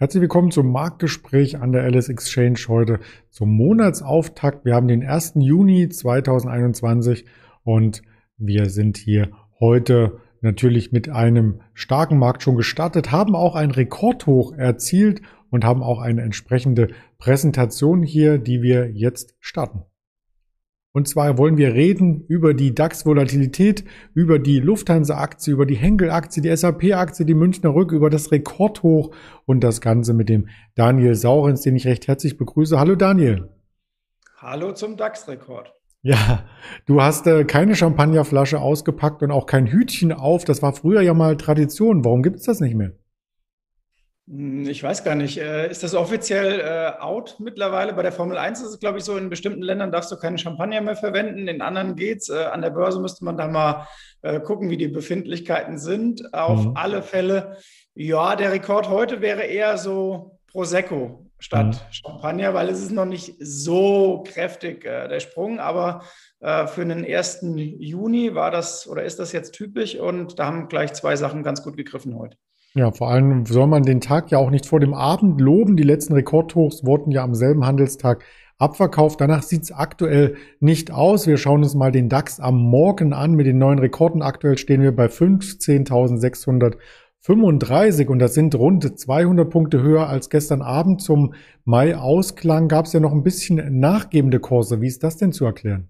Herzlich willkommen zum Marktgespräch an der Alice Exchange heute zum Monatsauftakt. Wir haben den 1. Juni 2021 und wir sind hier heute natürlich mit einem starken Markt schon gestartet, haben auch ein Rekordhoch erzielt und haben auch eine entsprechende Präsentation hier, die wir jetzt starten. Und zwar wollen wir reden über die DAX-Volatilität, über die Lufthansa-Aktie, über die Henkel-Aktie, die SAP-Aktie, die Münchner Rück, über das Rekordhoch und das Ganze mit dem Daniel Saurens, den ich recht herzlich begrüße. Hallo Daniel. Hallo zum DAX-Rekord. Ja, du hast äh, keine Champagnerflasche ausgepackt und auch kein Hütchen auf. Das war früher ja mal Tradition. Warum gibt es das nicht mehr? Hm, ich weiß gar nicht. Äh, ist das offiziell äh, out mittlerweile? Bei der Formel 1 ist es, glaube ich, so, in bestimmten Ländern darfst du keine Champagner mehr verwenden, in anderen geht's. Äh, an der Börse müsste man da mal gucken, wie die Befindlichkeiten sind. Auf mhm. alle Fälle, ja, der Rekord heute wäre eher so Prosecco statt mhm. Champagner, weil es ist noch nicht so kräftig, der Sprung, aber für den 1. Juni war das oder ist das jetzt typisch und da haben gleich zwei Sachen ganz gut gegriffen heute. Ja, vor allem soll man den Tag ja auch nicht vor dem Abend loben. Die letzten Rekordhochs wurden ja am selben Handelstag abverkauft. Danach sieht's aktuell nicht aus. Wir schauen uns mal den DAX am Morgen an mit den neuen Rekorden. Aktuell stehen wir bei 15.635 und das sind rund 200 Punkte höher als gestern Abend. Zum Mai-Ausklang gab es ja noch ein bisschen nachgebende Kurse. Wie ist das denn zu erklären?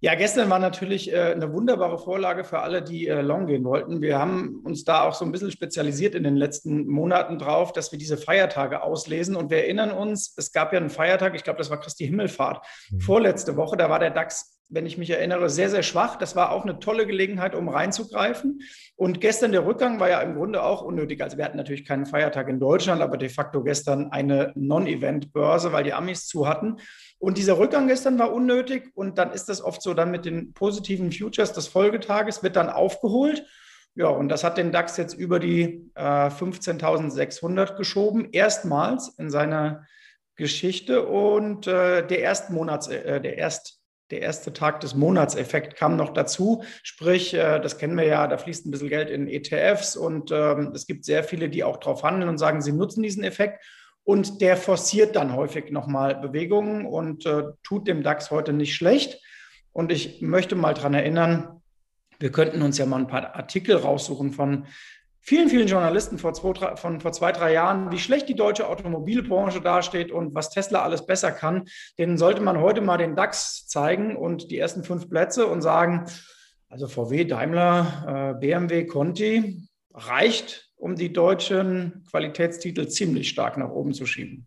Ja, gestern war natürlich äh, eine wunderbare Vorlage für alle, die äh, long gehen wollten. Wir haben uns da auch so ein bisschen spezialisiert in den letzten Monaten drauf, dass wir diese Feiertage auslesen. Und wir erinnern uns, es gab ja einen Feiertag, ich glaube, das war Christi Himmelfahrt, mhm. vorletzte Woche, da war der DAX wenn ich mich erinnere, sehr, sehr schwach. Das war auch eine tolle Gelegenheit, um reinzugreifen. Und gestern der Rückgang war ja im Grunde auch unnötig. Also wir hatten natürlich keinen Feiertag in Deutschland, aber de facto gestern eine Non-Event-Börse, weil die Amis zu hatten. Und dieser Rückgang gestern war unnötig. Und dann ist das oft so, dann mit den positiven Futures des Folgetages wird dann aufgeholt. Ja, und das hat den DAX jetzt über die äh, 15.600 geschoben, erstmals in seiner Geschichte und äh, der ersten Monats, äh, der erst der erste Tag des Monatseffekt kam noch dazu. Sprich, äh, das kennen wir ja, da fließt ein bisschen Geld in ETFs und ähm, es gibt sehr viele, die auch drauf handeln und sagen, sie nutzen diesen Effekt. Und der forciert dann häufig nochmal Bewegungen und äh, tut dem DAX heute nicht schlecht. Und ich möchte mal daran erinnern, wir könnten uns ja mal ein paar Artikel raussuchen von vielen, vielen Journalisten vor zwei, von vor zwei, drei Jahren, wie schlecht die deutsche Automobilbranche dasteht und was Tesla alles besser kann, denen sollte man heute mal den DAX zeigen und die ersten fünf Plätze und sagen, also VW, Daimler, äh, BMW, Conti reicht, um die deutschen Qualitätstitel ziemlich stark nach oben zu schieben.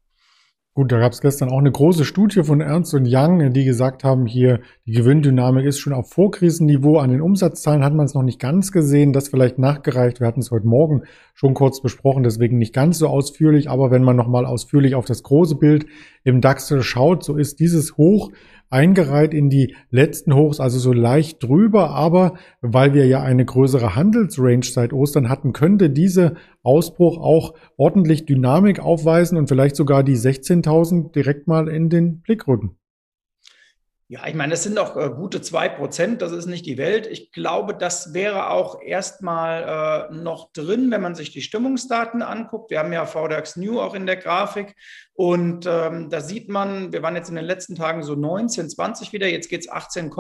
Gut, da gab es gestern auch eine große Studie von Ernst und Young, die gesagt haben, hier die Gewinndynamik ist schon auf Vorkrisenniveau. An den Umsatzzahlen hat man es noch nicht ganz gesehen, das vielleicht nachgereicht. Wir hatten es heute Morgen schon kurz besprochen, deswegen nicht ganz so ausführlich. Aber wenn man nochmal ausführlich auf das große Bild im DAX schaut, so ist dieses Hoch eingereiht in die letzten Hochs, also so leicht drüber. Aber weil wir ja eine größere Handelsrange seit Ostern hatten, könnte diese Ausbruch auch ordentlich Dynamik aufweisen und vielleicht sogar die 16.000 direkt mal in den Blick rücken. Ja, ich meine, das sind doch äh, gute zwei Prozent, das ist nicht die Welt. Ich glaube, das wäre auch erstmal äh, noch drin, wenn man sich die Stimmungsdaten anguckt. Wir haben ja VDAX New auch in der Grafik und ähm, da sieht man, wir waren jetzt in den letzten Tagen so 19, 20 wieder, jetzt geht es 18,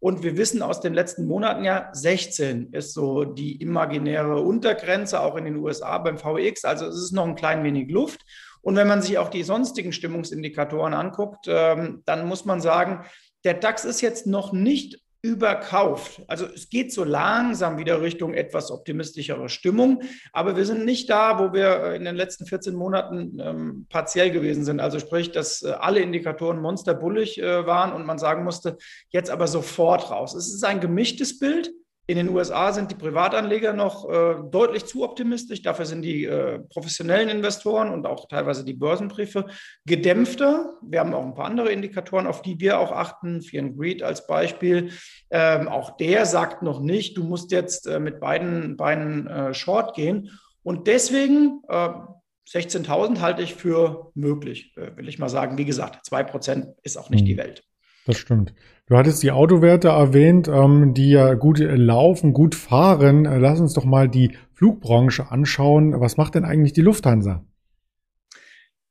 und wir wissen aus den letzten Monaten ja, 16 ist so die imaginäre Untergrenze, auch in den USA beim VX. Also es ist noch ein klein wenig Luft. Und wenn man sich auch die sonstigen Stimmungsindikatoren anguckt, ähm, dann muss man sagen, der DAX ist jetzt noch nicht überkauft. Also es geht so langsam wieder Richtung etwas optimistischere Stimmung, aber wir sind nicht da, wo wir äh, in den letzten 14 Monaten ähm, partiell gewesen sind. Also sprich, dass äh, alle Indikatoren monsterbullig äh, waren und man sagen musste, jetzt aber sofort raus. Es ist ein gemischtes Bild. In den USA sind die Privatanleger noch äh, deutlich zu optimistisch. Dafür sind die äh, professionellen Investoren und auch teilweise die Börsenbriefe gedämpfter. Wir haben auch ein paar andere Indikatoren, auf die wir auch achten. Fear and Greed als Beispiel. Ähm, auch der sagt noch nicht, du musst jetzt äh, mit beiden Beinen äh, short gehen. Und deswegen 16.000 äh, halte ich für möglich, äh, will ich mal sagen. Wie gesagt, 2% ist auch nicht mhm. die Welt. Das stimmt. Du hattest die Autowerte erwähnt, ähm, die ja gut laufen, gut fahren. Lass uns doch mal die Flugbranche anschauen. Was macht denn eigentlich die Lufthansa?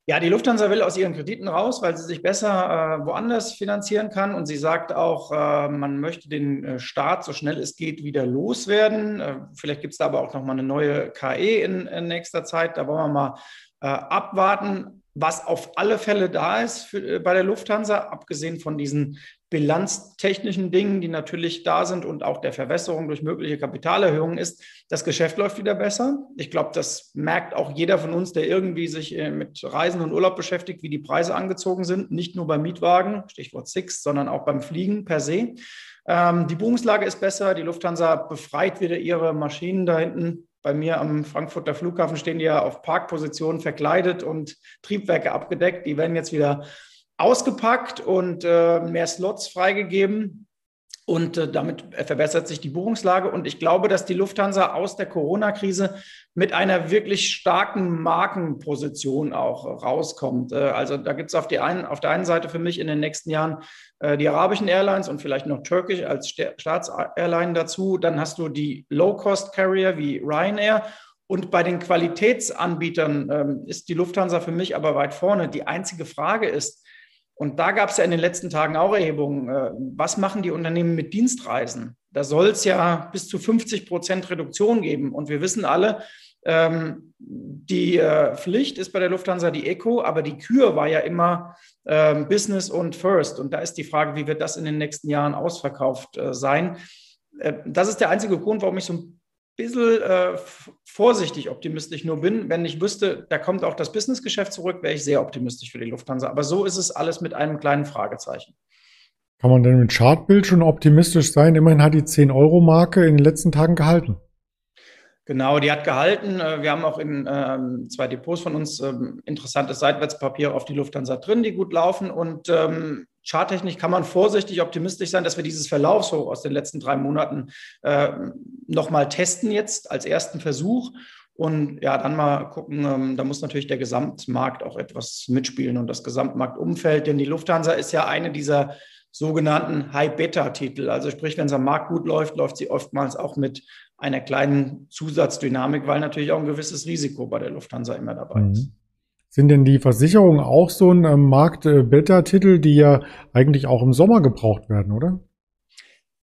Ja, die Lufthansa will aus ihren Krediten raus, weil sie sich besser äh, woanders finanzieren kann. Und sie sagt auch, äh, man möchte den äh, Staat so schnell es geht wieder loswerden. Äh, vielleicht gibt es da aber auch nochmal eine neue KE in, in, nächster Zeit. Da wollen wir mal äh, abwarten. Was auf alle Fälle da ist für, äh, bei der Lufthansa, abgesehen von diesen bilanztechnischen Dingen, die natürlich da sind und auch der Verwässerung durch mögliche Kapitalerhöhungen ist, das Geschäft läuft wieder besser. Ich glaube, das merkt auch jeder von uns, der irgendwie sich äh, mit Reisen und Urlaub beschäftigt, wie die Preise angezogen sind. Nicht nur beim Mietwagen, Stichwort Six, sondern auch beim Fliegen per se. Ähm, die Buchungslage ist besser. Die Lufthansa befreit wieder ihre Maschinen da hinten bei mir am Frankfurter Flughafen stehen die ja auf Parkpositionen verkleidet und Triebwerke abgedeckt. Die werden jetzt wieder ausgepackt und äh, mehr Slots freigegeben. Und äh, damit verbessert sich die Buchungslage. Und ich glaube, dass die Lufthansa aus der Corona-Krise mit einer wirklich starken Markenposition auch rauskommt. Äh, also da gibt es auf, auf der einen Seite für mich in den nächsten Jahren äh, die arabischen Airlines und vielleicht noch Turkish als Staatsairline dazu. Dann hast du die Low-Cost-Carrier wie Ryanair. Und bei den Qualitätsanbietern ähm, ist die Lufthansa für mich aber weit vorne. Die einzige Frage ist, und da gab es ja in den letzten Tagen auch Erhebungen. Äh, was machen die Unternehmen mit Dienstreisen? Da soll es ja bis zu 50 Prozent Reduktion geben. Und wir wissen alle, ähm, die äh, Pflicht ist bei der Lufthansa die Eco, aber die Kür war ja immer ähm, Business und First. Und da ist die Frage, wie wird das in den nächsten Jahren ausverkauft äh, sein? das ist der einzige Grund, warum ich so ein bisschen äh, vorsichtig optimistisch nur bin. Wenn ich wüsste, da kommt auch das Businessgeschäft zurück, wäre ich sehr optimistisch für die Lufthansa. Aber so ist es alles mit einem kleinen Fragezeichen. Kann man denn mit Chartbild schon optimistisch sein? Immerhin hat die 10-Euro-Marke in den letzten Tagen gehalten. Genau, die hat gehalten. Äh, wir haben auch in ähm, zwei Depots von uns ähm, interessantes Seitwärtspapier auf die Lufthansa drin, die gut laufen. Und ähm, charttechnisch kann man vorsichtig optimistisch sein, dass wir dieses Verlaufshoch aus den letzten drei Monaten äh, nochmal testen jetzt als ersten Versuch. Und ja, dann mal gucken, ähm, da muss natürlich der Gesamtmarkt auch etwas mitspielen und das Gesamtmarktumfeld, denn die Lufthansa ist ja eine dieser sogenannten High-Beta-Titel. Also sprich, wenn es am Markt gut läuft, läuft sie oftmals auch mit einer kleinen Zusatzdynamik, weil natürlich auch ein gewisses Risiko bei der Lufthansa immer dabei ist. Mhm. Sind denn die Versicherungen auch so ein ähm, Markt-Beta-Titel, die ja eigentlich auch im Sommer gebraucht werden, oder?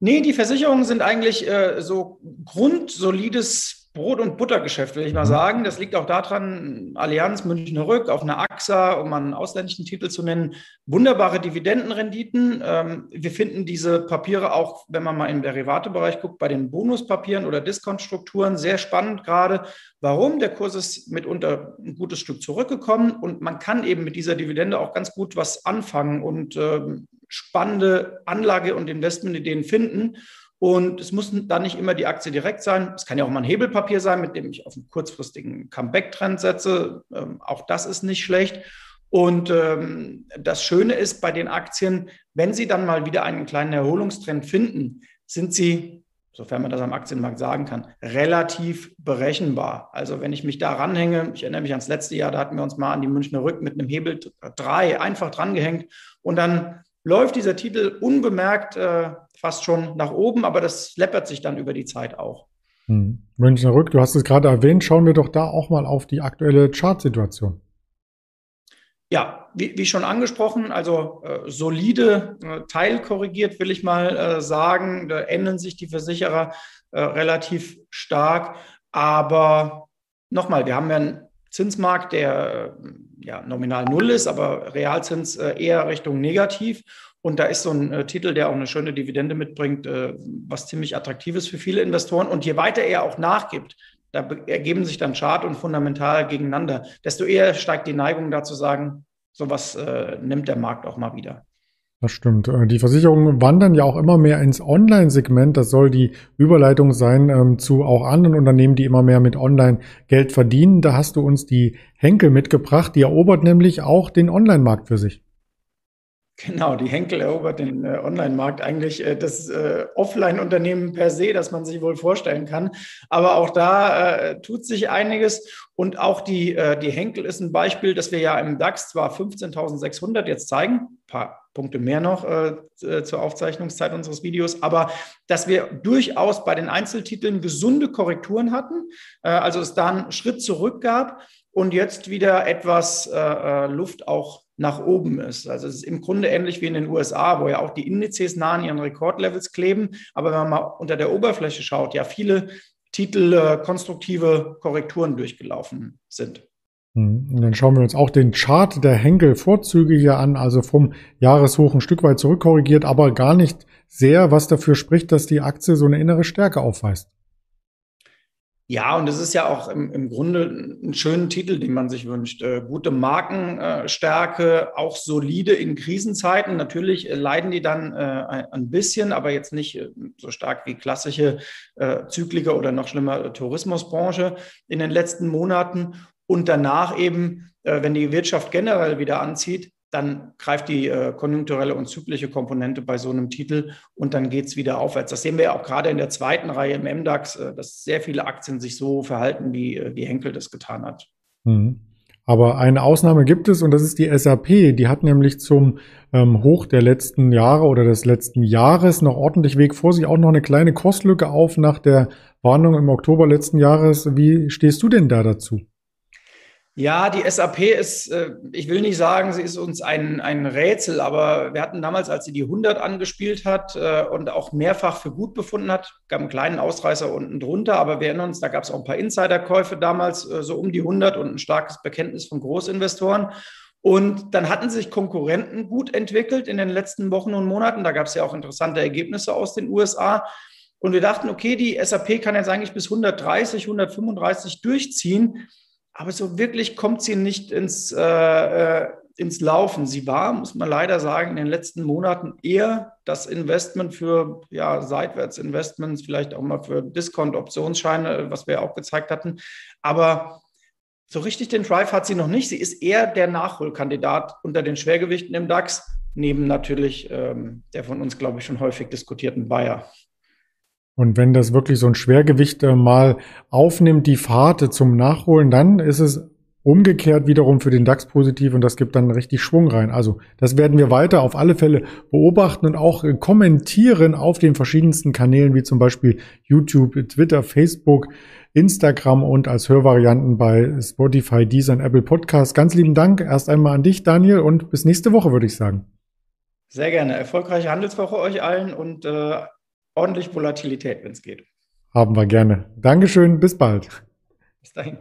Nee, die Versicherungen sind eigentlich äh, so grundsolides Brot- und Buttergeschäft, will ich mal mhm. sagen. Das liegt auch daran, Allianz, Münchner Rück, auf einer AXA, um einen ausländischen Titel zu nennen, wunderbare Dividendenrenditen. Ähm, wir finden diese Papiere auch, wenn man mal im Derivatebereich guckt, bei den Bonuspapieren oder Diskontstrukturen sehr spannend gerade. Warum? Der Kurs ist mitunter ein gutes Stück zurückgekommen und man kann eben mit dieser Dividende auch ganz gut was anfangen und ähm, spannende Anlage- und Investmentideen finden. Und es muss dann nicht immer die Aktie direkt sein. Es kann ja auch mal ein Hebelpapier sein, mit dem ich auf einen kurzfristigen Comeback-Trend setze. Ähm, auch das ist nicht schlecht. Und ähm, das Schöne ist bei den Aktien, wenn sie dann mal wieder einen kleinen Erholungstrend finden, sind sie, sofern man das am Aktienmarkt sagen kann, relativ berechenbar. Also wenn ich mich da ranhänge, ich erinnere mich ans letzte Jahr, da hatten wir uns mal an die Münchner Rück mit einem Hebel 3 einfach drangehängt und dann läuft dieser Titel unbemerkt äh, fast schon nach oben, aber das läppert sich dann über die Zeit auch. Hm. Münchner Rück, du hast es gerade erwähnt, schauen wir doch da auch mal auf die aktuelle Chartsituation. Ja, wie, wie, schon angesprochen, also äh, solide, äh, teilkorrigiert will ich mal äh, sagen. Da ändern sich die Versicherer äh, relativ stark. Aber nochmal, wir haben ja einen Zinsmarkt, der äh, ja nominal null ist, aber Realzins äh, eher Richtung negativ. Und da ist so ein äh, Titel, der auch eine schöne Dividende mitbringt, äh, was ziemlich attraktiv ist für viele Investoren. Und je weiter er auch nachgibt, da ergeben sich dann Chart und fundamental gegeneinander, desto eher steigt die Neigung dazu sagen, sowas äh, nimmt der Markt auch mal wieder. Das stimmt. Äh, die Versicherungen wandern ja auch immer mehr ins Online-Segment. Das soll die Überleitung sein ähm, zu auch anderen Unternehmen, die immer mehr mit Online Geld verdienen. Da hast du uns die Henkel mitgebracht. Die erobert nämlich auch den Online-Markt für sich. Genau, die Henkel erobert den äh, Online-Markt eigentlich äh, das äh, Offline-Unternehmen per se, das man sich wohl vorstellen kann. Aber auch da äh, tut sich einiges. Und auch die, äh, die Henkel ist ein Beispiel, dass wir ja im DAX zwar 15.600 jetzt zeigen, paar Punkte mehr noch äh, zur Aufzeichnungszeit unseres Videos, aber dass wir durchaus bei den Einzeltiteln gesunde Korrekturen hatten, also es da einen Schritt zurück gab und jetzt wieder etwas Luft auch nach oben ist. Also es ist im Grunde ähnlich wie in den USA, wo ja auch die Indizes nah an ihren Rekordlevels kleben. Aber wenn man mal unter der Oberfläche schaut, ja viele Titel äh, konstruktive Korrekturen durchgelaufen sind. Hm, und dann schauen wir uns auch den Chart der Henkel-Vorzüge hier an, also vom Jahreshoch ein Stück weit zurückkorrigiert, aber gar nicht sehr, was dafür spricht, dass die Aktie so eine innere Stärke aufweist. Ja, und es ist ja auch im, im Grunde ein schöner Titel, den man sich wünscht. Äh, gute Markenstärke, auch solide in Krisenzeiten. Natürlich äh, leiden die dann äh, ein bisschen, aber jetzt nicht äh, so stark wie klassische äh, Zykliker oder noch schlimmer äh, Tourismusbranche in den letzten Monaten. Und danach eben, wenn die Wirtschaft generell wieder anzieht, dann greift die äh, konjunkturelle und zyklische Komponente bei so einem Titel und dann geht es wieder aufwärts. Das sehen wir ja auch gerade in der zweiten Reihe im MDAX, äh, dass sehr viele Aktien sich so verhalten, wie, äh, wie Henkel das getan hat. Mhm. Aber eine Ausnahme gibt es und das ist die SAP. Die hat nämlich zum ähm, Hoch der letzten Jahre oder des letzten Jahres noch ordentlich Weg vor sich, auch noch eine kleine Kostlücke auf nach der Warnung im Oktober letzten Jahres. Wie stehst du denn da dazu? Ja, die SAP ist, äh, ich will nicht sagen, sie ist uns ein, ein Rätsel, aber wir hatten damals, als sie die 100 angespielt hat äh, und auch mehrfach für gut befunden hat, gab einen kleinen Ausreißer unten drunter, aber wir erinnern uns, da gab es auch ein paar Insiderkäufe damals, äh, so um die 100 und ein starkes Bekenntnis von Großinvestoren. Und dann hatten sich Konkurrenten gut entwickelt in den letzten Wochen und Monaten. Da gab es ja auch interessante Ergebnisse aus den USA. Und wir dachten, okay, die SAP kann jetzt eigentlich bis 130, 135 durchziehen. Aber so wirklich kommt sie nicht ins, äh, äh, ins Laufen. Sie war, muss man leider sagen, in den letzten Monaten eher das Investment für ja, Seitwärtsinvestments, vielleicht auch mal für Discount-Optionsscheine, was wir auch gezeigt hatten. Aber so richtig den Drive hat sie noch nicht. Sie ist eher der Nachholkandidat unter den Schwergewichten im DAX, neben natürlich ähm, der von uns, glaube ich, schon häufig diskutierten Bayer. Und wenn das wirklich so ein Schwergewicht äh, mal aufnimmt, die Fahrt zum Nachholen, dann ist es umgekehrt wiederum für den DAX positiv und das gibt dann richtig Schwung rein. Also das werden wir weiter auf alle Fälle beobachten und auch äh, kommentieren auf den verschiedensten Kanälen wie zum Beispiel YouTube, Twitter, Facebook, Instagram und als Hörvarianten bei Spotify, Deezer und Apple Podcasts. Ganz lieben Dank erst einmal an dich, Daniel, und bis nächste Woche, würde ich sagen. Sehr gerne. Erfolgreiche Handelswoche euch allen und äh, ordentlich Volatilität, wenn es geht. Haben wir gerne. Dankeschön, bis bald. Bis dahin.